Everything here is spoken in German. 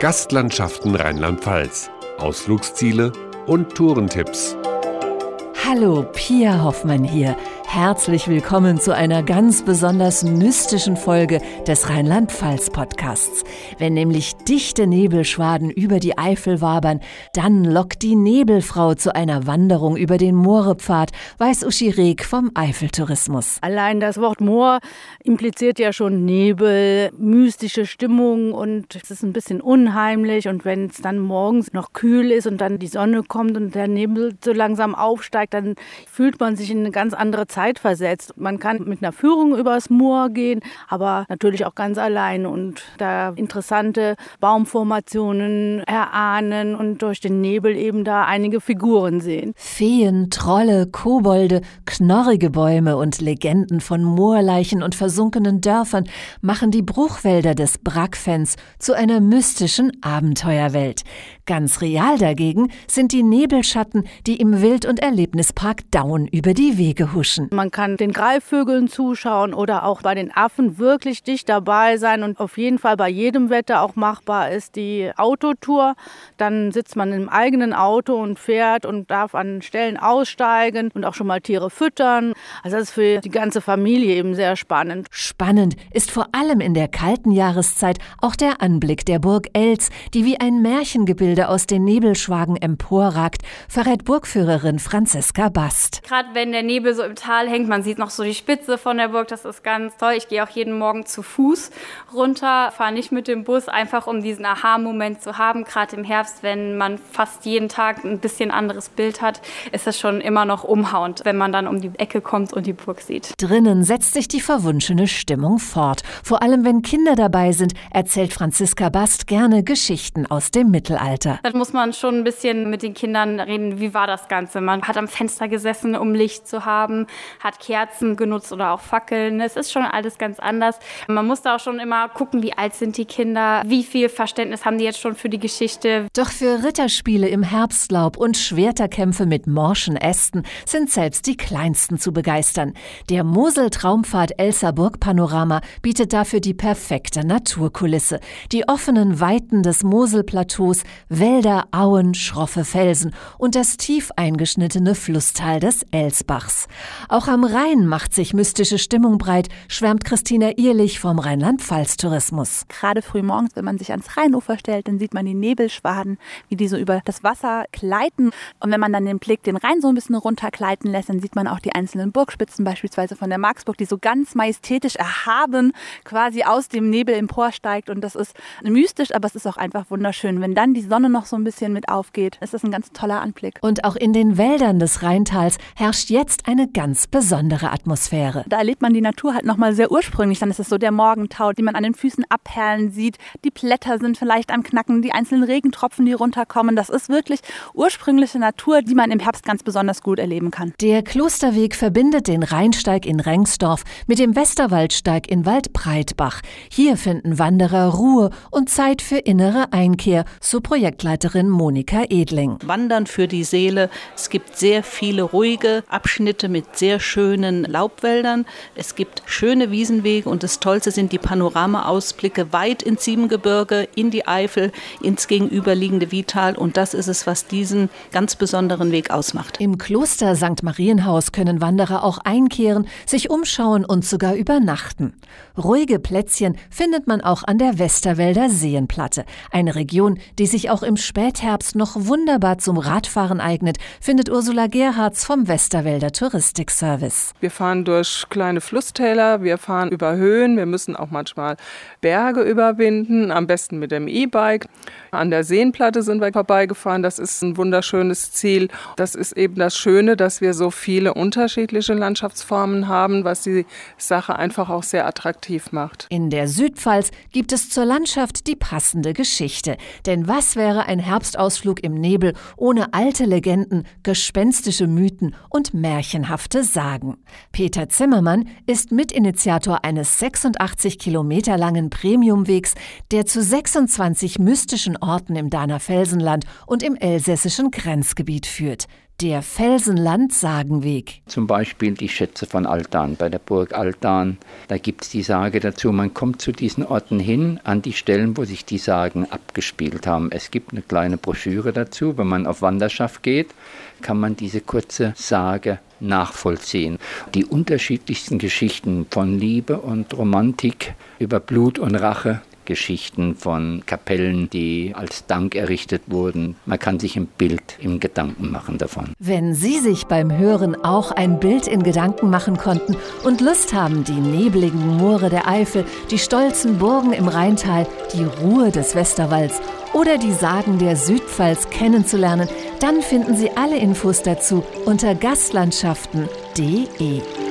Gastlandschaften Rheinland-Pfalz, Ausflugsziele und Tourentipps. Hallo, Pia Hoffmann hier. Herzlich willkommen zu einer ganz besonders mystischen Folge des Rheinland-Pfalz-Podcasts. Wenn nämlich dichte Nebelschwaden über die Eifel wabern, dann lockt die Nebelfrau zu einer Wanderung über den Moorepfad, weiß Uschi Reg vom Eifeltourismus. Allein das Wort Moor impliziert ja schon Nebel, mystische Stimmung und es ist ein bisschen unheimlich. Und wenn es dann morgens noch kühl ist und dann die Sonne kommt und der Nebel so langsam aufsteigt, dann fühlt man sich in eine ganz andere Zeit Zeit versetzt. Man kann mit einer Führung übers Moor gehen, aber natürlich auch ganz allein und da interessante Baumformationen erahnen und durch den Nebel eben da einige Figuren sehen. Feen, Trolle, Kobolde, knorrige Bäume und Legenden von Moorleichen und versunkenen Dörfern machen die Bruchwälder des Brackfens zu einer mystischen Abenteuerwelt. Ganz real dagegen sind die Nebelschatten, die im Wild- und Erlebnispark Daun über die Wege huschen. Man kann den Greifvögeln zuschauen oder auch bei den Affen wirklich dicht dabei sein und auf jeden Fall bei jedem Wetter auch machbar ist die Autotour. Dann sitzt man im eigenen Auto und fährt und darf an Stellen aussteigen und auch schon mal Tiere füttern. Also das ist für die ganze Familie eben sehr spannend. Spannend ist vor allem in der kalten Jahreszeit auch der Anblick der Burg Els, die wie ein Märchengebilde aus den Nebelschwagen emporragt, verrät Burgführerin Franziska Bast. Gerade wenn der Nebel so im Tal Tal hängt. Man sieht noch so die Spitze von der Burg. Das ist ganz toll. Ich gehe auch jeden Morgen zu Fuß runter, fahre nicht mit dem Bus, einfach um diesen Aha-Moment zu haben. Gerade im Herbst, wenn man fast jeden Tag ein bisschen anderes Bild hat, ist das schon immer noch umhauend, wenn man dann um die Ecke kommt und die Burg sieht. Drinnen setzt sich die verwunschene Stimmung fort. Vor allem, wenn Kinder dabei sind, erzählt Franziska Bast gerne Geschichten aus dem Mittelalter. Da muss man schon ein bisschen mit den Kindern reden, wie war das Ganze. Man hat am Fenster gesessen, um Licht zu haben hat Kerzen genutzt oder auch Fackeln. Es ist schon alles ganz anders. Man muss da auch schon immer gucken, wie alt sind die Kinder, wie viel Verständnis haben die jetzt schon für die Geschichte. Doch für Ritterspiele im Herbstlaub und Schwerterkämpfe mit morschen Ästen sind selbst die Kleinsten zu begeistern. Der Mosel-Traumpfad Elsa Burg-Panorama bietet dafür die perfekte Naturkulisse. Die offenen Weiten des Moselplateaus, Wälder, Auen, schroffe Felsen und das tief eingeschnittene Flusstal des Elsbachs. Auch am Rhein macht sich mystische Stimmung breit, schwärmt Christina Ehrlich vom Rheinland-Pfalz-Tourismus. Gerade früh morgens, wenn man sich ans Rheinufer stellt, dann sieht man die Nebelschwaden, wie die so über das Wasser gleiten. Und wenn man dann den Blick den Rhein so ein bisschen runtergleiten lässt, dann sieht man auch die einzelnen Burgspitzen, beispielsweise von der Marksburg, die so ganz majestätisch erhaben quasi aus dem Nebel emporsteigt. Und das ist mystisch, aber es ist auch einfach wunderschön. Wenn dann die Sonne noch so ein bisschen mit aufgeht, ist das ein ganz toller Anblick. Und auch in den Wäldern des Rheintals herrscht jetzt eine ganz besondere Atmosphäre. Da erlebt man die Natur halt nochmal sehr ursprünglich. Dann ist es so der Morgentau, den man an den Füßen abperlen sieht. Die Blätter sind vielleicht am Knacken, die einzelnen Regentropfen, die runterkommen. Das ist wirklich ursprüngliche Natur, die man im Herbst ganz besonders gut erleben kann. Der Klosterweg verbindet den Rheinsteig in Rengsdorf mit dem Westerwaldsteig in Waldbreitbach. Hier finden Wanderer Ruhe und Zeit für innere Einkehr, so Projektleiterin Monika Edling. Wandern für die Seele. Es gibt sehr viele ruhige Abschnitte mit sehr sehr schönen Laubwäldern. Es gibt schöne Wiesenwege und das Tollste sind die Panoramaausblicke weit ins Siebengebirge, in die Eifel, ins gegenüberliegende Vital. Und das ist es, was diesen ganz besonderen Weg ausmacht. Im Kloster St. Marienhaus können Wanderer auch einkehren, sich umschauen und sogar übernachten. Ruhige Plätzchen findet man auch an der Westerwälder Seenplatte. Eine Region, die sich auch im Spätherbst noch wunderbar zum Radfahren eignet, findet Ursula Gerhards vom Westerwälder Touristik Service. Wir fahren durch kleine Flusstäler, wir fahren über Höhen, wir müssen auch manchmal Berge überwinden, am besten mit dem E-Bike. An der Seenplatte sind wir vorbeigefahren, das ist ein wunderschönes Ziel. Das ist eben das Schöne, dass wir so viele unterschiedliche Landschaftsformen haben, was die Sache einfach auch sehr attraktiv macht. In der Südpfalz gibt es zur Landschaft die passende Geschichte. Denn was wäre ein Herbstausflug im Nebel ohne alte Legenden, gespenstische Mythen und märchenhafte Sagen. Peter Zimmermann ist Mitinitiator eines 86 Kilometer langen Premiumwegs, der zu 26 mystischen Orten im Dahner Felsenland und im elsässischen Grenzgebiet führt. Der Felsenland-Sagenweg. Zum Beispiel die Schätze von Altan bei der Burg Altan. Da gibt es die Sage dazu, man kommt zu diesen Orten hin, an die Stellen, wo sich die Sagen abgespielt haben. Es gibt eine kleine Broschüre dazu. Wenn man auf Wanderschaft geht, kann man diese kurze Sage nachvollziehen. Die unterschiedlichsten Geschichten von Liebe und Romantik über Blut und Rache Geschichten von Kapellen, die als Dank errichtet wurden. Man kann sich ein Bild im Gedanken machen davon. Wenn Sie sich beim Hören auch ein Bild in Gedanken machen konnten und Lust haben, die nebligen Moore der Eifel, die stolzen Burgen im Rheintal, die Ruhe des Westerwalds oder die Sagen der Südpfalz kennenzulernen, dann finden Sie alle Infos dazu unter gastlandschaften.de.